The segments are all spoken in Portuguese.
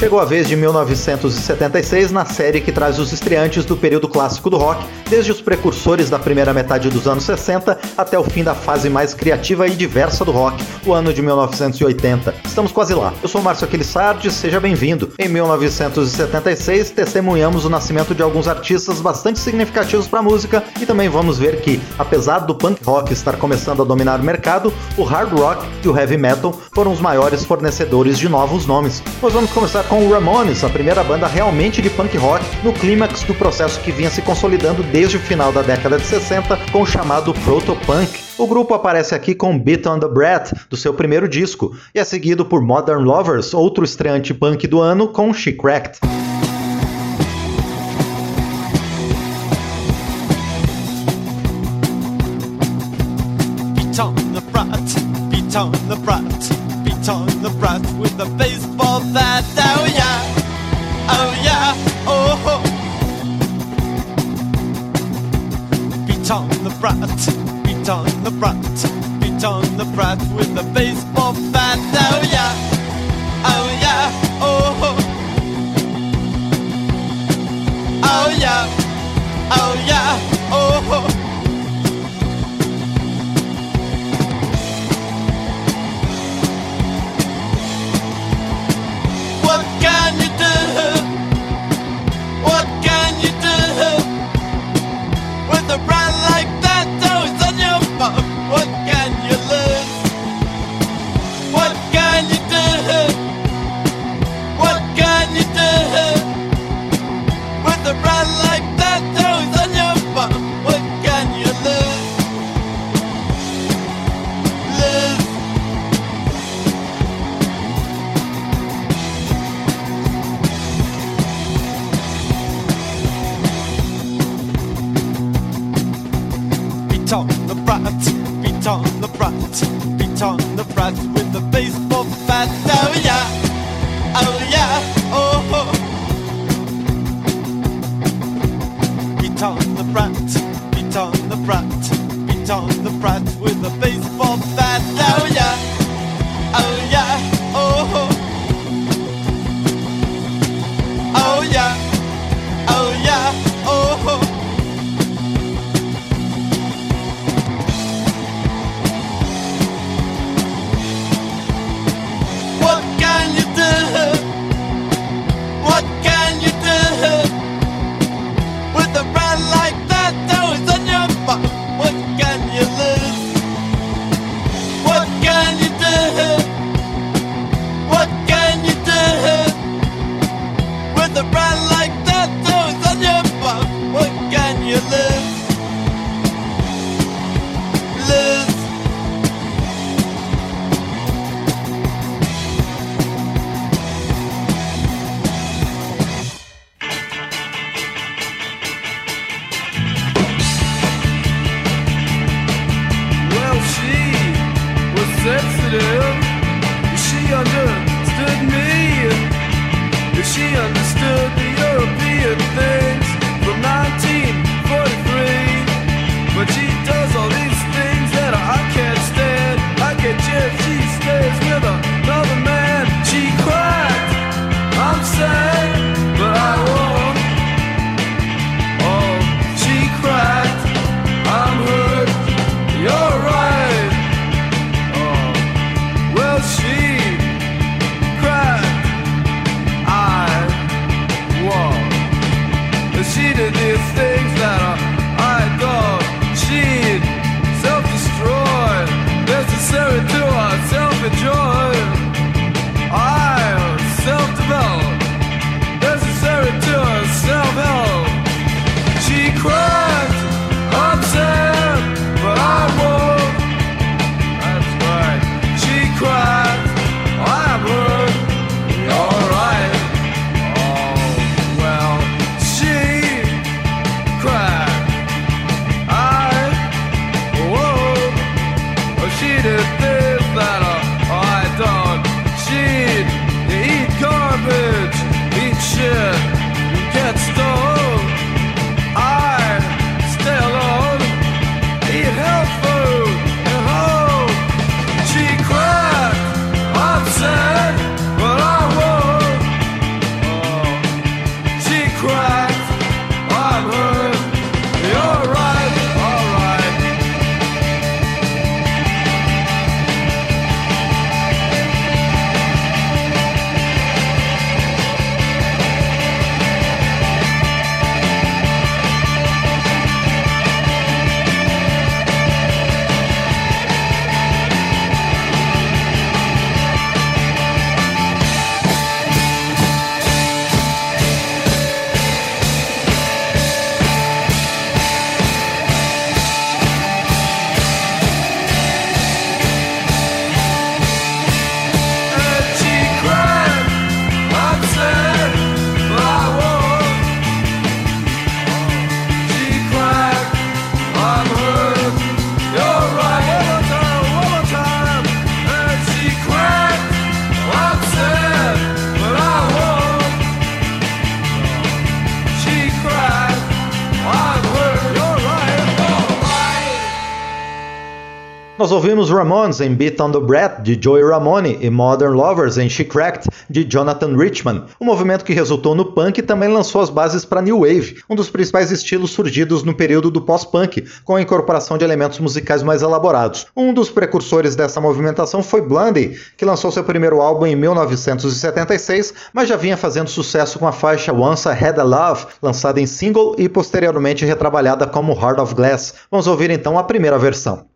Chegou a vez de 1976 na série que traz os estreantes do período clássico do rock, desde os precursores da primeira metade dos anos 60 até o fim da fase mais criativa e diversa do rock, o ano de 1980. Estamos quase lá. Eu sou Márcio Aquilissardi, seja bem-vindo. Em 1976, testemunhamos o nascimento de alguns artistas bastante significativos para a música e também vamos ver que, apesar do punk rock estar começando a dominar o mercado, o hard rock e o heavy metal foram os maiores fornecedores de novos nomes. Nós vamos começar com o Ramones, a primeira banda realmente de punk rock, no clímax do processo que vinha se consolidando desde o final da década de 60 com o chamado proto-punk. O grupo aparece aqui com Beat on the Brat, do seu primeiro disco, e é seguido por Modern Lovers, outro estreante punk do ano, com She Cracked. Beat on the brat, beat on the brat. with a baseball bat. Oh brat, beat on the brat, beat on the brat with a baseball bat. Oh yeah, oh yeah, oh. Oh, oh yeah, oh yeah, oh. oh. Ouvimos Ramones em Beat on the Brat, de Joey Ramone, e Modern Lovers em She Cracked, de Jonathan Richman. O movimento que resultou no punk também lançou as bases para New Wave, um dos principais estilos surgidos no período do pós-punk, com a incorporação de elementos musicais mais elaborados. Um dos precursores dessa movimentação foi Blondie, que lançou seu primeiro álbum em 1976, mas já vinha fazendo sucesso com a faixa Once I Had a Love, lançada em single e posteriormente retrabalhada como Heart of Glass. Vamos ouvir então a primeira versão.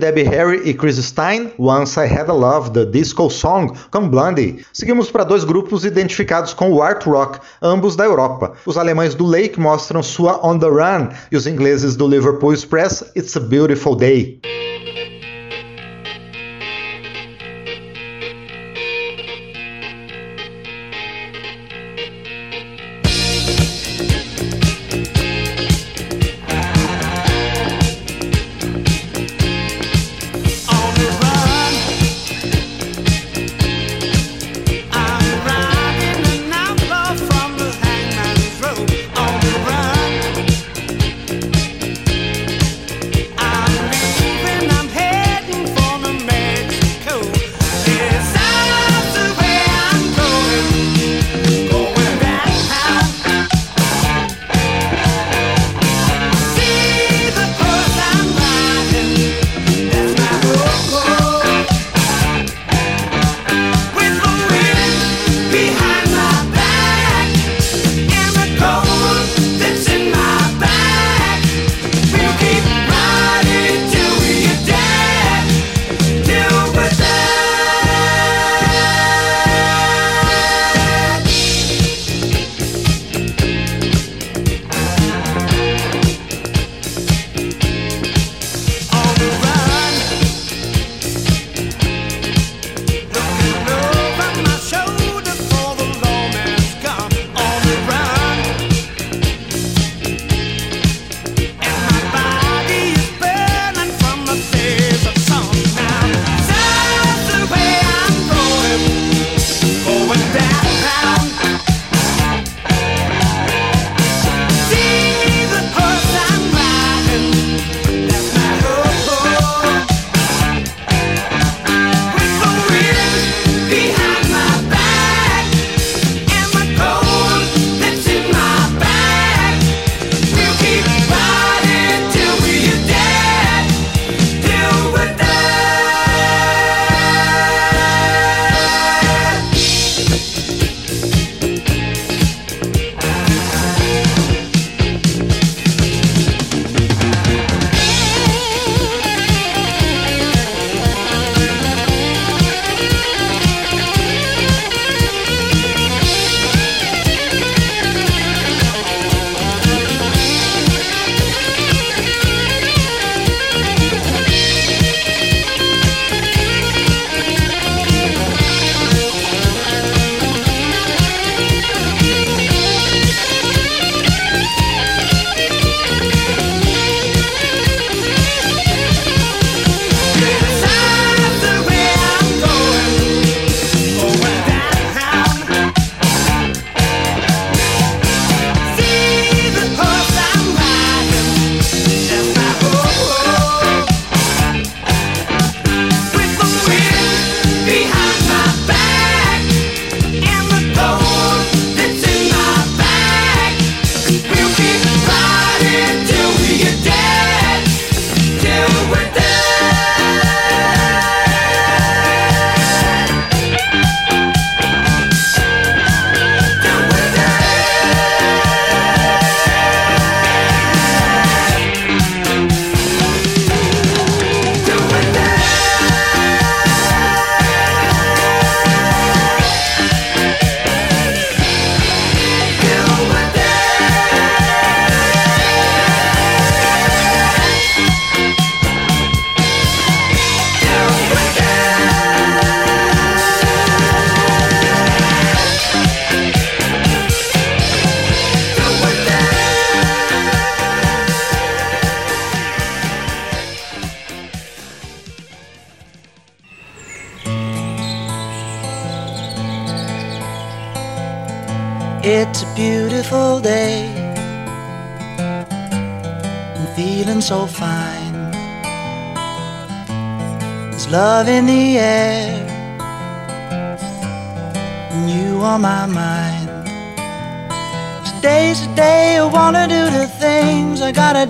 Debbie Harry e Chris Stein, Once I Had a Love, The Disco Song, com Blondie. Seguimos para dois grupos identificados com o art rock, ambos da Europa. Os alemães do Lake mostram sua On the Run e os ingleses do Liverpool Express, It's a Beautiful Day.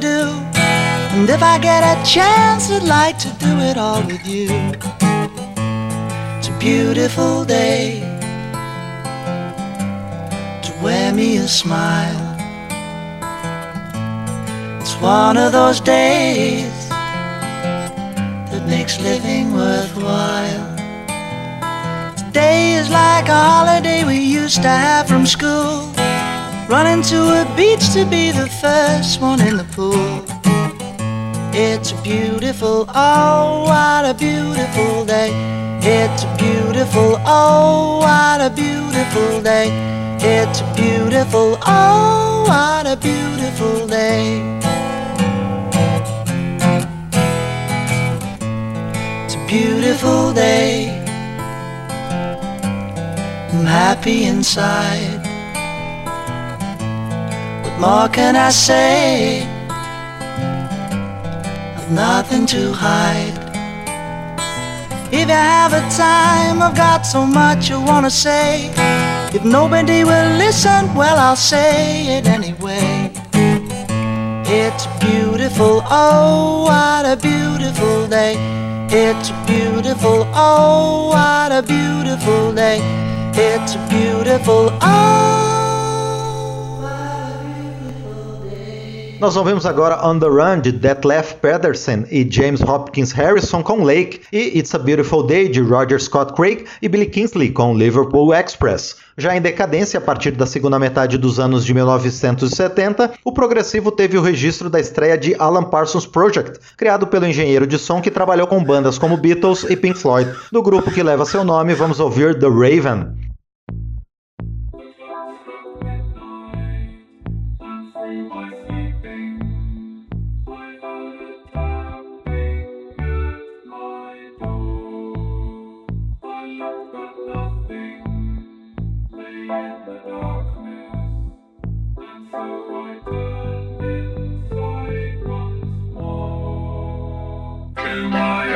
Do. And if I get a chance, I'd like to do it all with you. It's a beautiful day to wear me a smile. It's one of those days that makes living worthwhile. Today is like a holiday we used to have from school. Running to a beach to be the first one in the pool. It's a beautiful, oh, what a beautiful day. It's a beautiful, oh, what a beautiful day. It's a beautiful, oh, what a beautiful day. It's a beautiful day. I'm happy inside. More can I say? I've nothing to hide. If you have a time, I've got so much I wanna say. If nobody will listen, well, I'll say it anyway. It's beautiful, oh, what a beautiful day. It's beautiful, oh, what a beautiful day. It's beautiful, oh. Nós ouvimos agora On the Run de Detlef Pedersen e James Hopkins Harrison com Lake e It's a Beautiful Day de Roger Scott Craig e Billy Kingsley com Liverpool Express. Já em decadência, a partir da segunda metade dos anos de 1970, o progressivo teve o registro da estreia de Alan Parsons Project, criado pelo engenheiro de som que trabalhou com bandas como Beatles e Pink Floyd. Do grupo que leva seu nome, vamos ouvir The Raven. my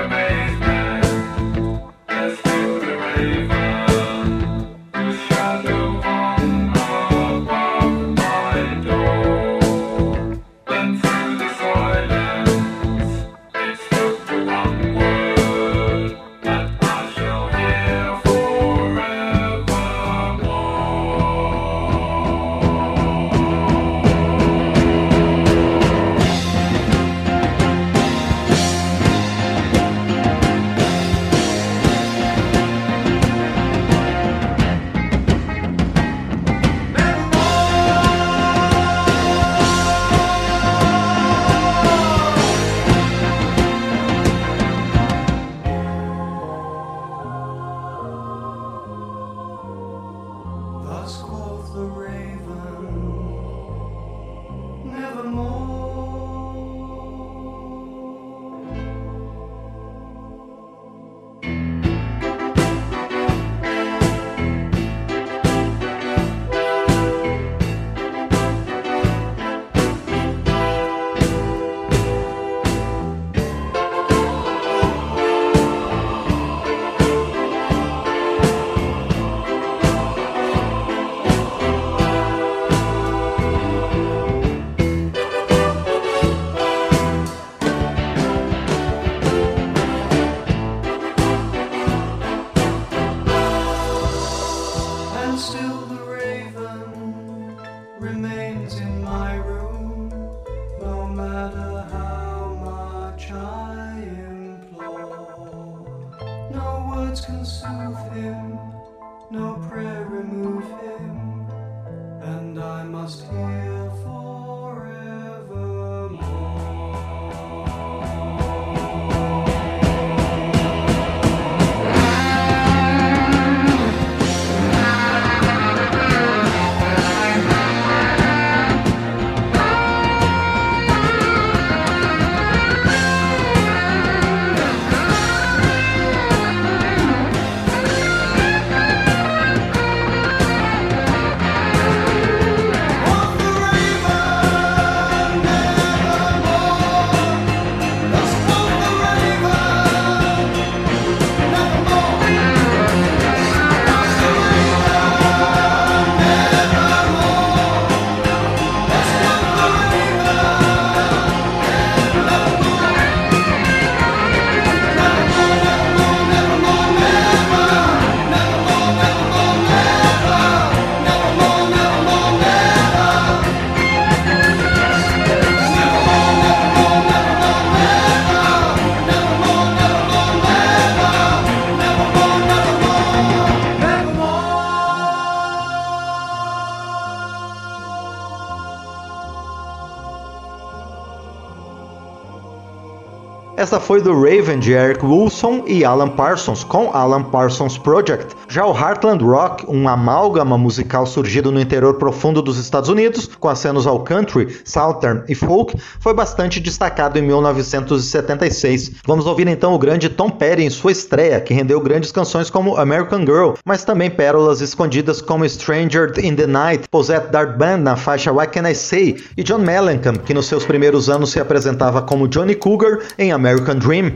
Essa foi do Raven de Eric Wilson e Alan Parsons com Alan Parsons Project. Já o Heartland Rock, um amálgama musical surgido no interior profundo dos Estados Unidos, com acenos ao country, southern e folk, foi bastante destacado em 1976. Vamos ouvir então o grande Tom Petty em sua estreia, que rendeu grandes canções como American Girl, mas também pérolas escondidas como Stranger in the Night, Posette Dart Band na faixa What Can I Say e John Mellencamp, que nos seus primeiros anos se apresentava como Johnny Cougar em American Dream.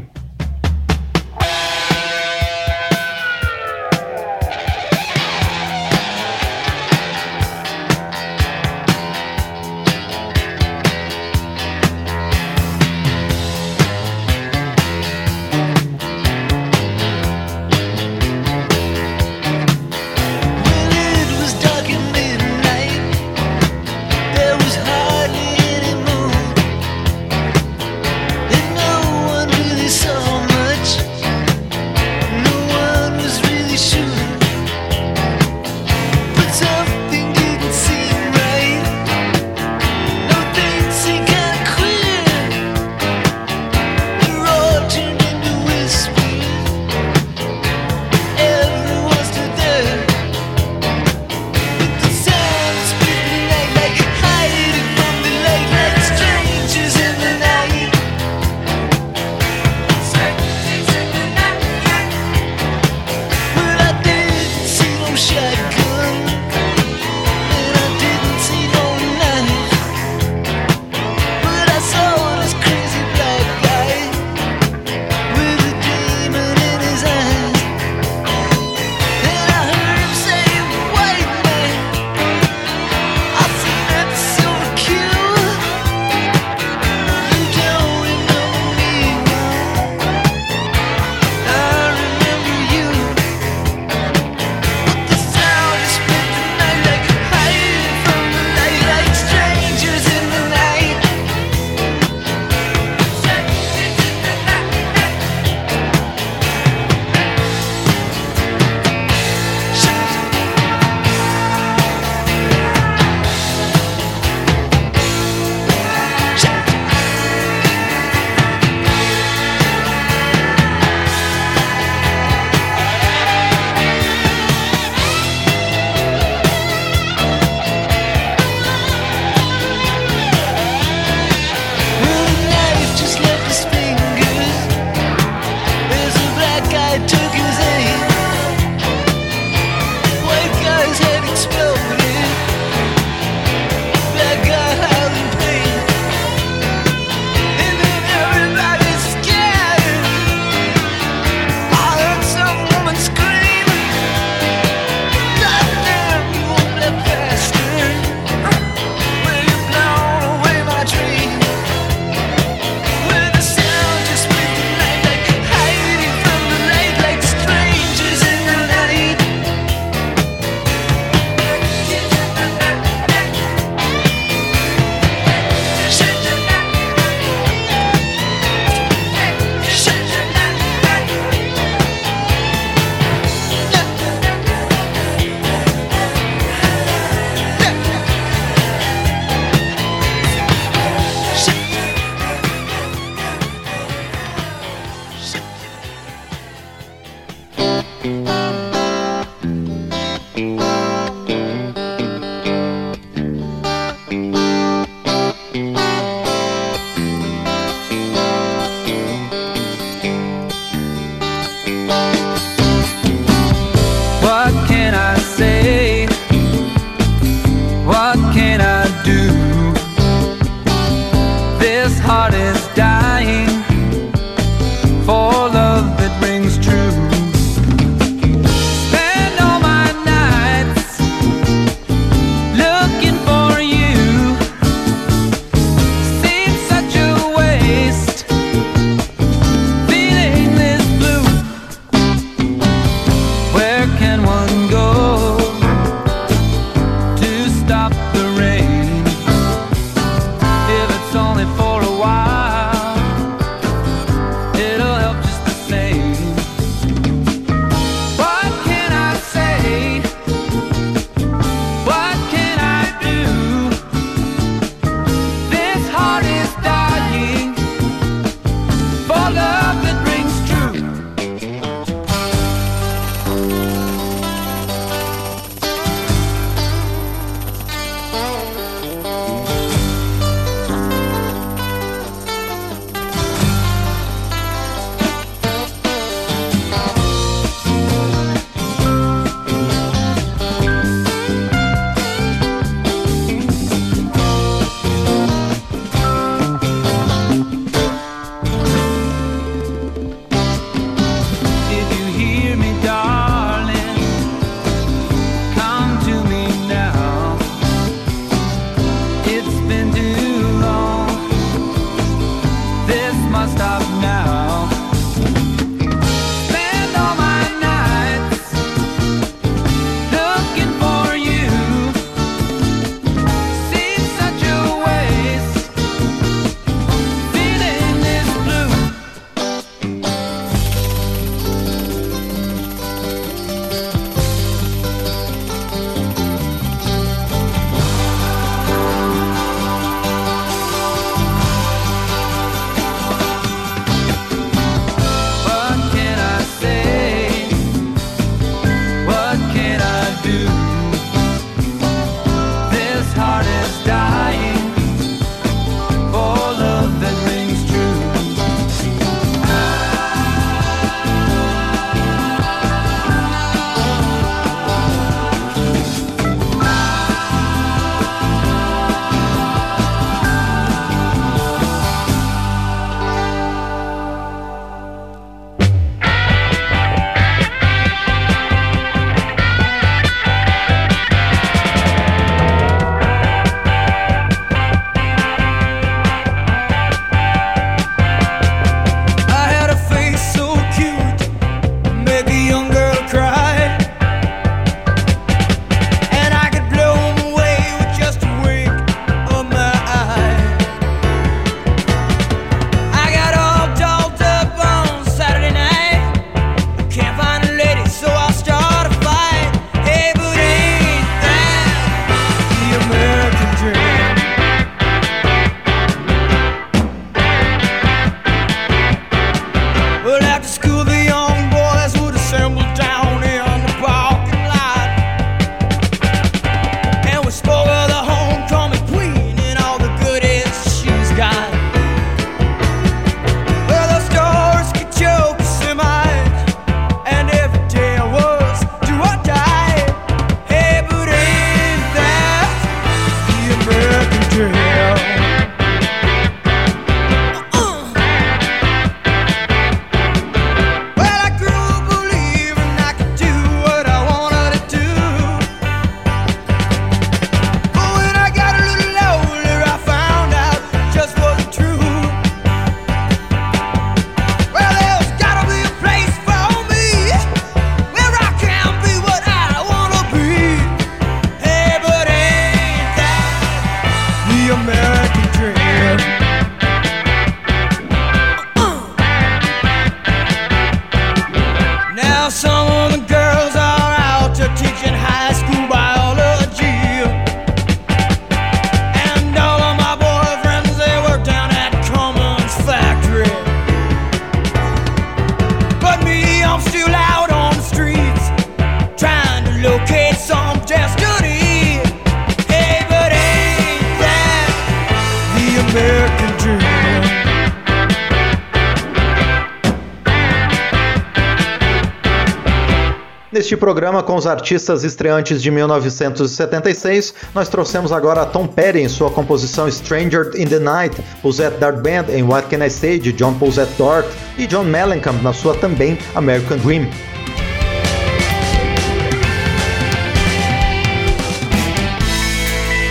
Programa com os artistas estreantes de 1976, nós trouxemos agora Tom Petty em sua composição Stranger in the Night, o Zet Dart Band em What Can I Say de John Paul Zet Dart e John Mellencamp na sua também American Dream.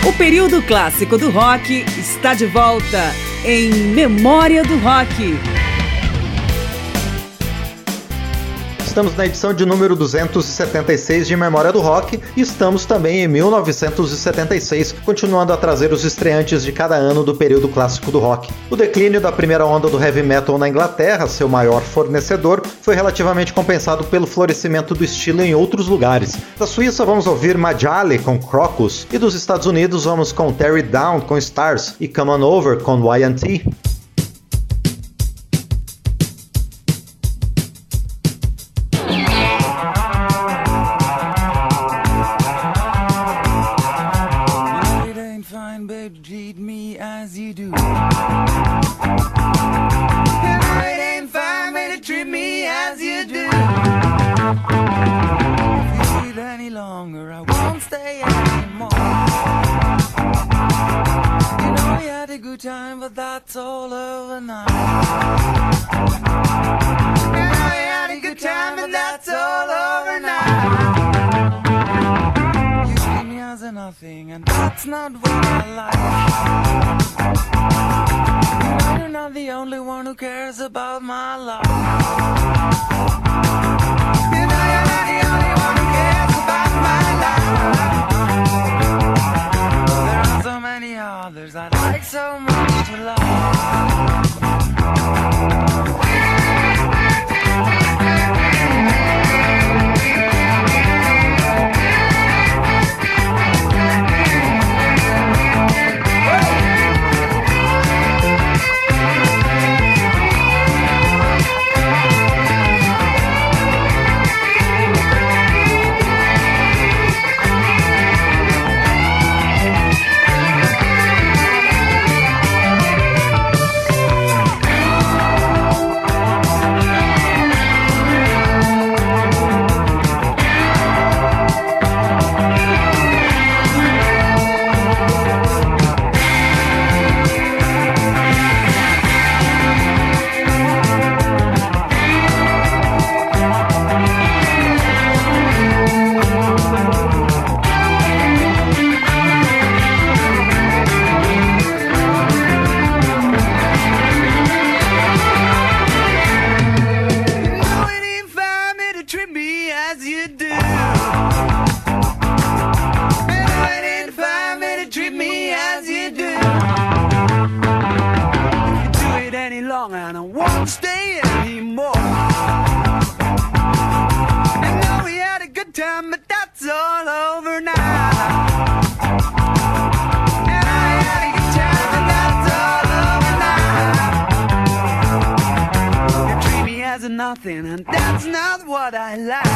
O período clássico do rock está de volta em Memória do Rock. Estamos na edição de número 276 de Memória do Rock e estamos também em 1976, continuando a trazer os estreantes de cada ano do período clássico do rock. O declínio da primeira onda do heavy metal na Inglaterra, seu maior fornecedor, foi relativamente compensado pelo florescimento do estilo em outros lugares. Da Suíça vamos ouvir Majali com Crocus e dos Estados Unidos vamos com Terry Down com Stars e Come On Over com Y&T. it's all over now. Had a good time, that's all over now. You've nothing, and that's not what I like. You're not the only one who cares about my life. You know you're not the only one who cares about my life others I'd like so much to love. nothing, and that's not what I like.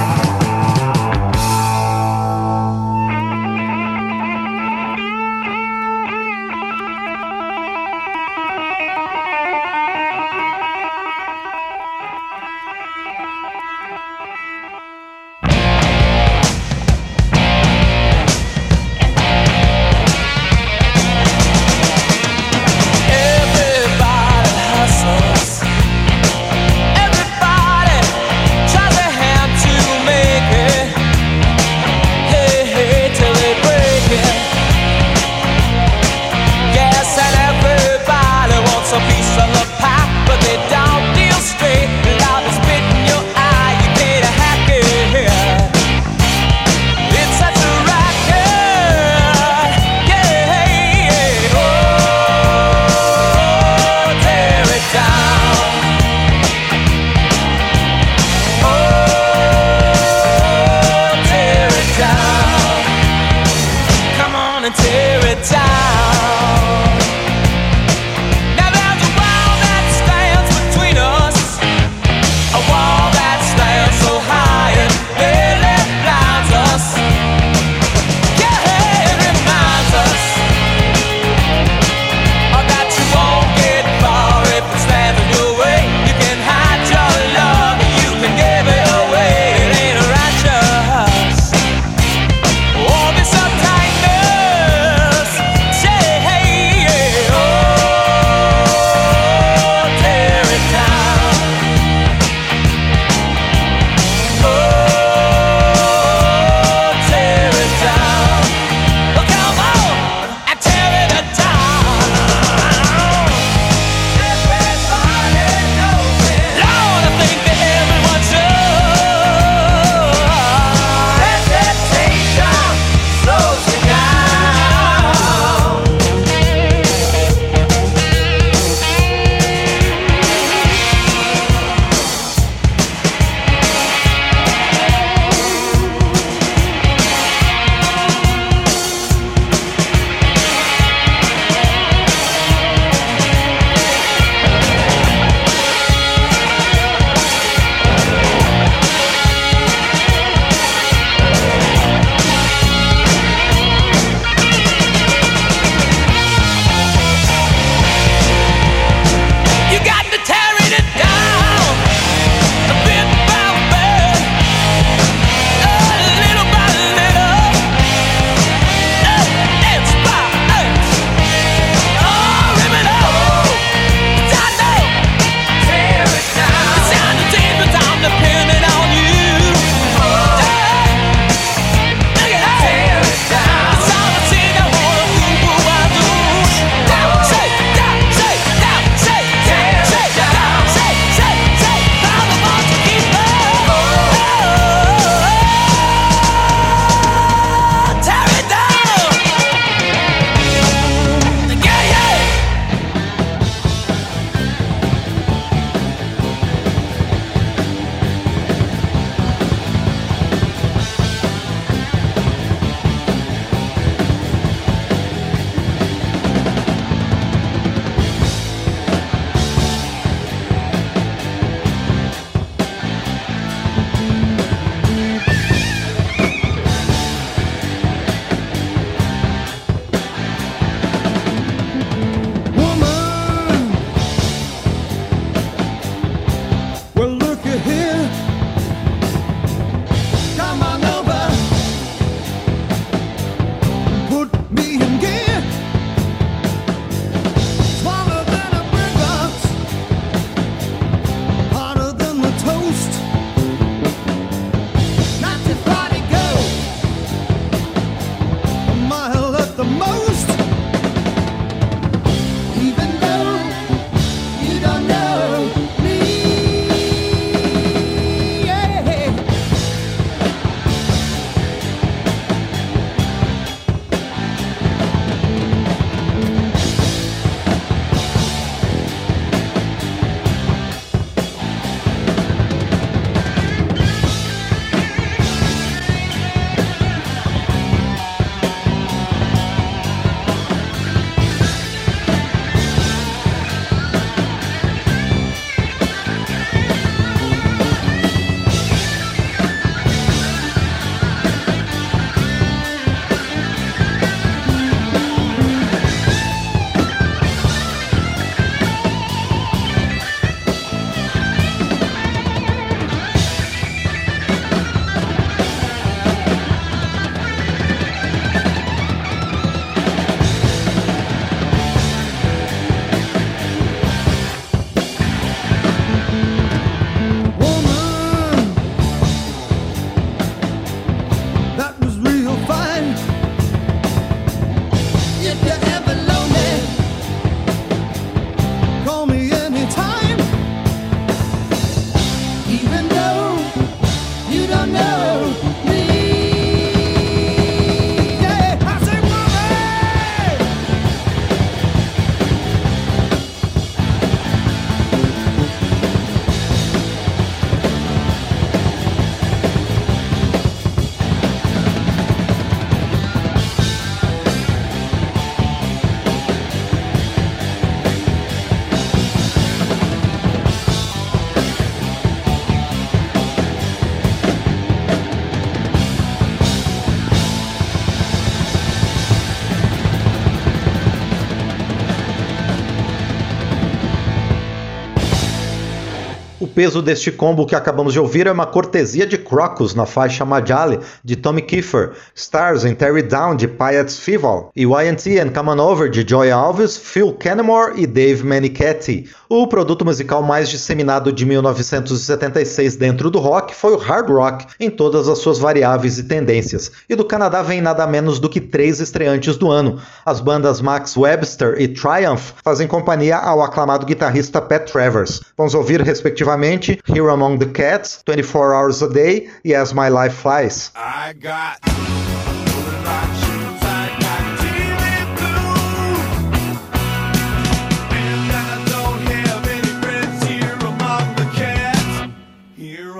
Peso deste combo que acabamos de ouvir é uma cortesia de Crocus na faixa Majali, de Tommy Kiefer, Stars em Terry Down, de Piet's Fival, e YNT and Come On Over, de Joy Alves, Phil Kennemore e Dave Manichetti. O produto musical mais disseminado de 1976 dentro do rock foi o hard rock, em todas as suas variáveis e tendências. E do Canadá vem nada menos do que três estreantes do ano. As bandas Max Webster e Triumph fazem companhia ao aclamado guitarrista Pat Travers. Vamos ouvir, respectivamente, Here Among the Cats, 24 Hours a Day e As My Life Flies. I got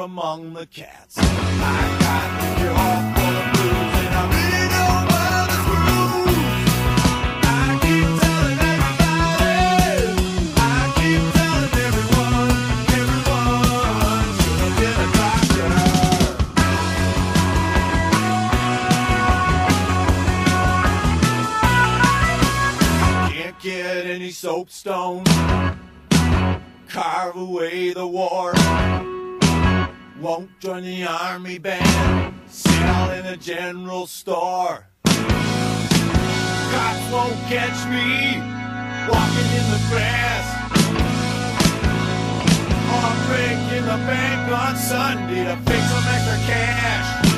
among the cats. I got your soapstone. Carve away the war. Won't join the army band. Sell in a general store. Cops won't catch me walking in the grass. Or breaking the bank on Sunday to fix some extra cash.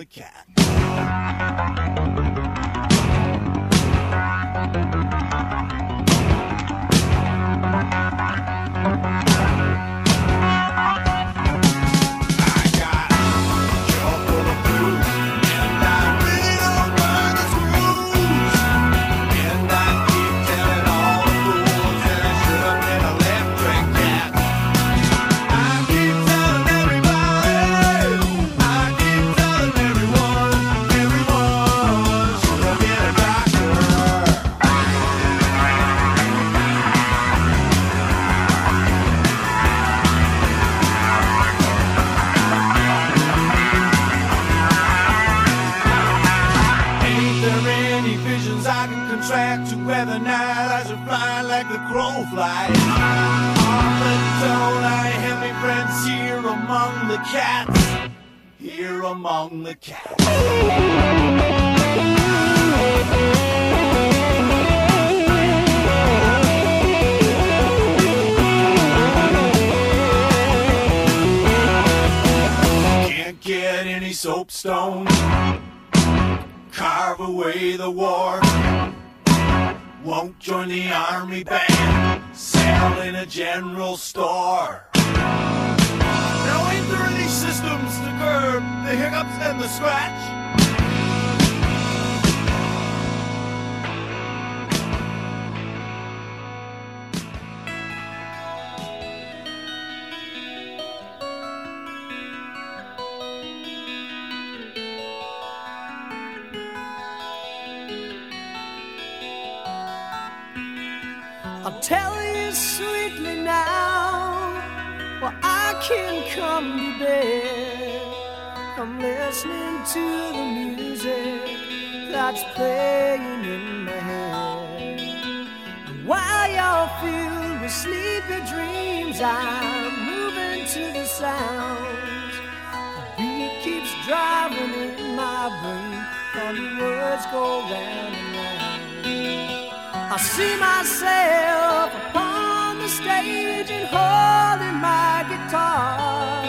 public general store. Now ain't there any systems to curb the hiccups and the scratch? I'm listening to the music that's playing in my head. And while y'all filled with sleepy dreams, I'm moving to the sound. The beat keeps driving in my brain, and the words go round and round. I see myself upon the stage and holding my guitar.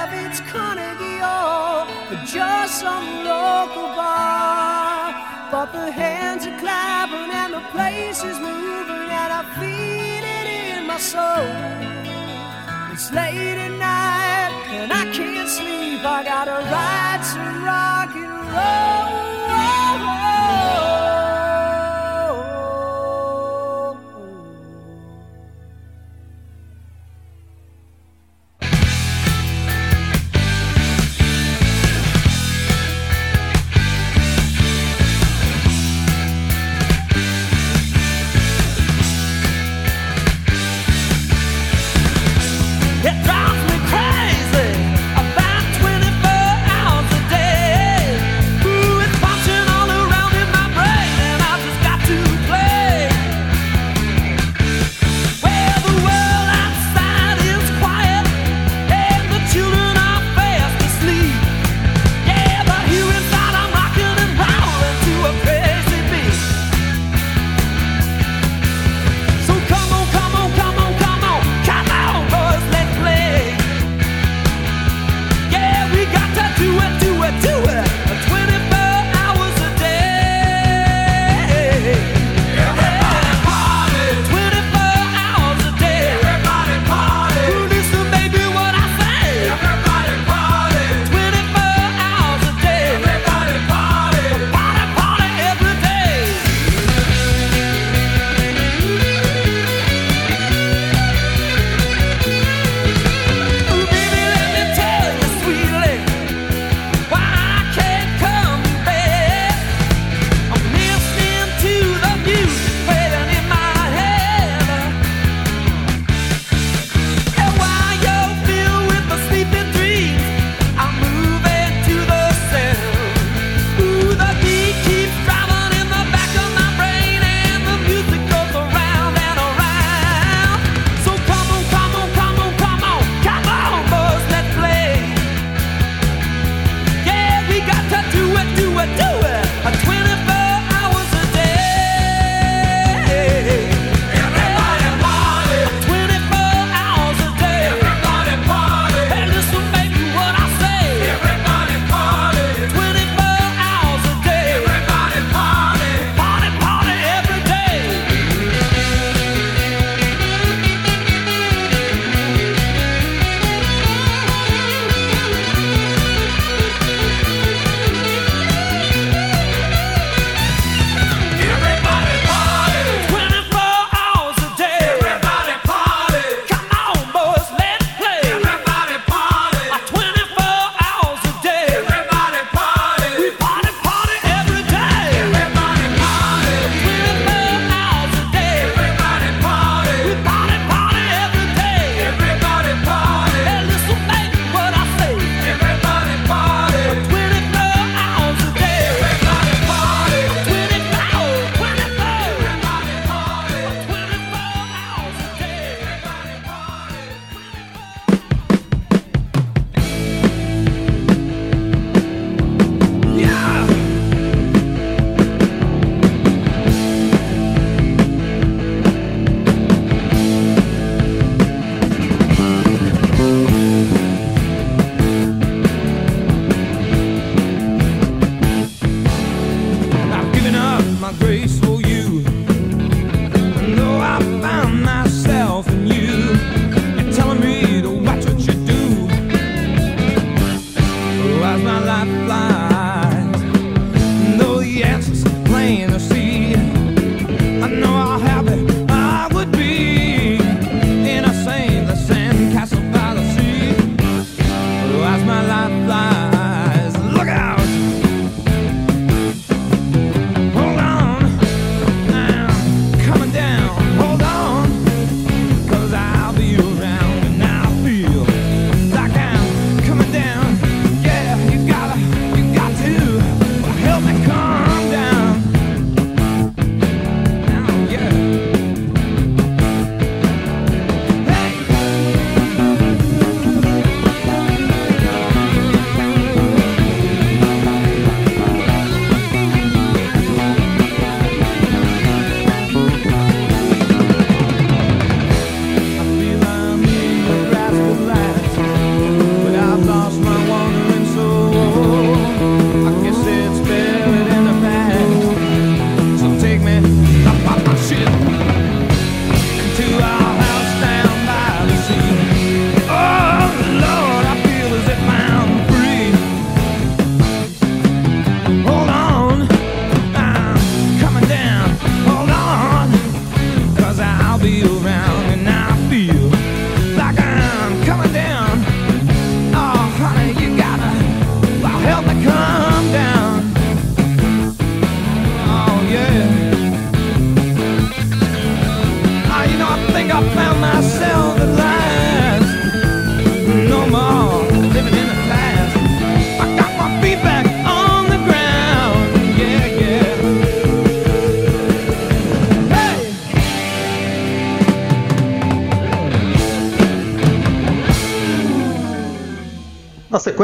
If it's Carnegie Hall or just some local bar. But the hands are clapping and the place is moving and I feel it in my soul. It's late at night and I can't sleep. I gotta ride some rock and roll.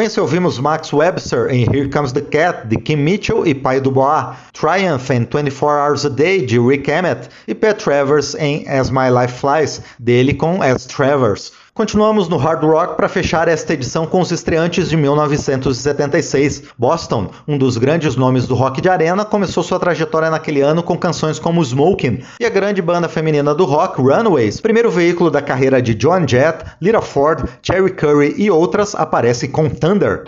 Sequência, ouvimos Max Webster em Here Comes the Cat, de Kim Mitchell e Pai Dubois, Triumph em 24 Hours a Day, de Rick Emmett, e Pat Travers em As My Life Flies, dele com As Travers. Continuamos no hard rock para fechar esta edição com os estreantes de 1976. Boston, um dos grandes nomes do rock de arena, começou sua trajetória naquele ano com canções como Smokin' e a grande banda feminina do rock, Runaways, primeiro veículo da carreira de Joan Jett, Lita Ford, Cherry Curry e outras, aparece com Thunder.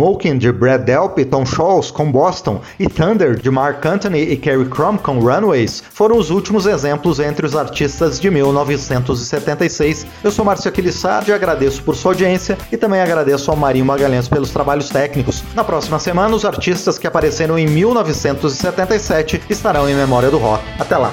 Smoking de Brad Delp e Tom Scholz com Boston e Thunder de Mark Anthony e Carrie Crum com Runaways foram os últimos exemplos entre os artistas de 1976. Eu sou Márcio Aquilissardi, agradeço por sua audiência e também agradeço ao Marinho Magalhães pelos trabalhos técnicos. Na próxima semana, os artistas que apareceram em 1977 estarão em memória do rock. Até lá!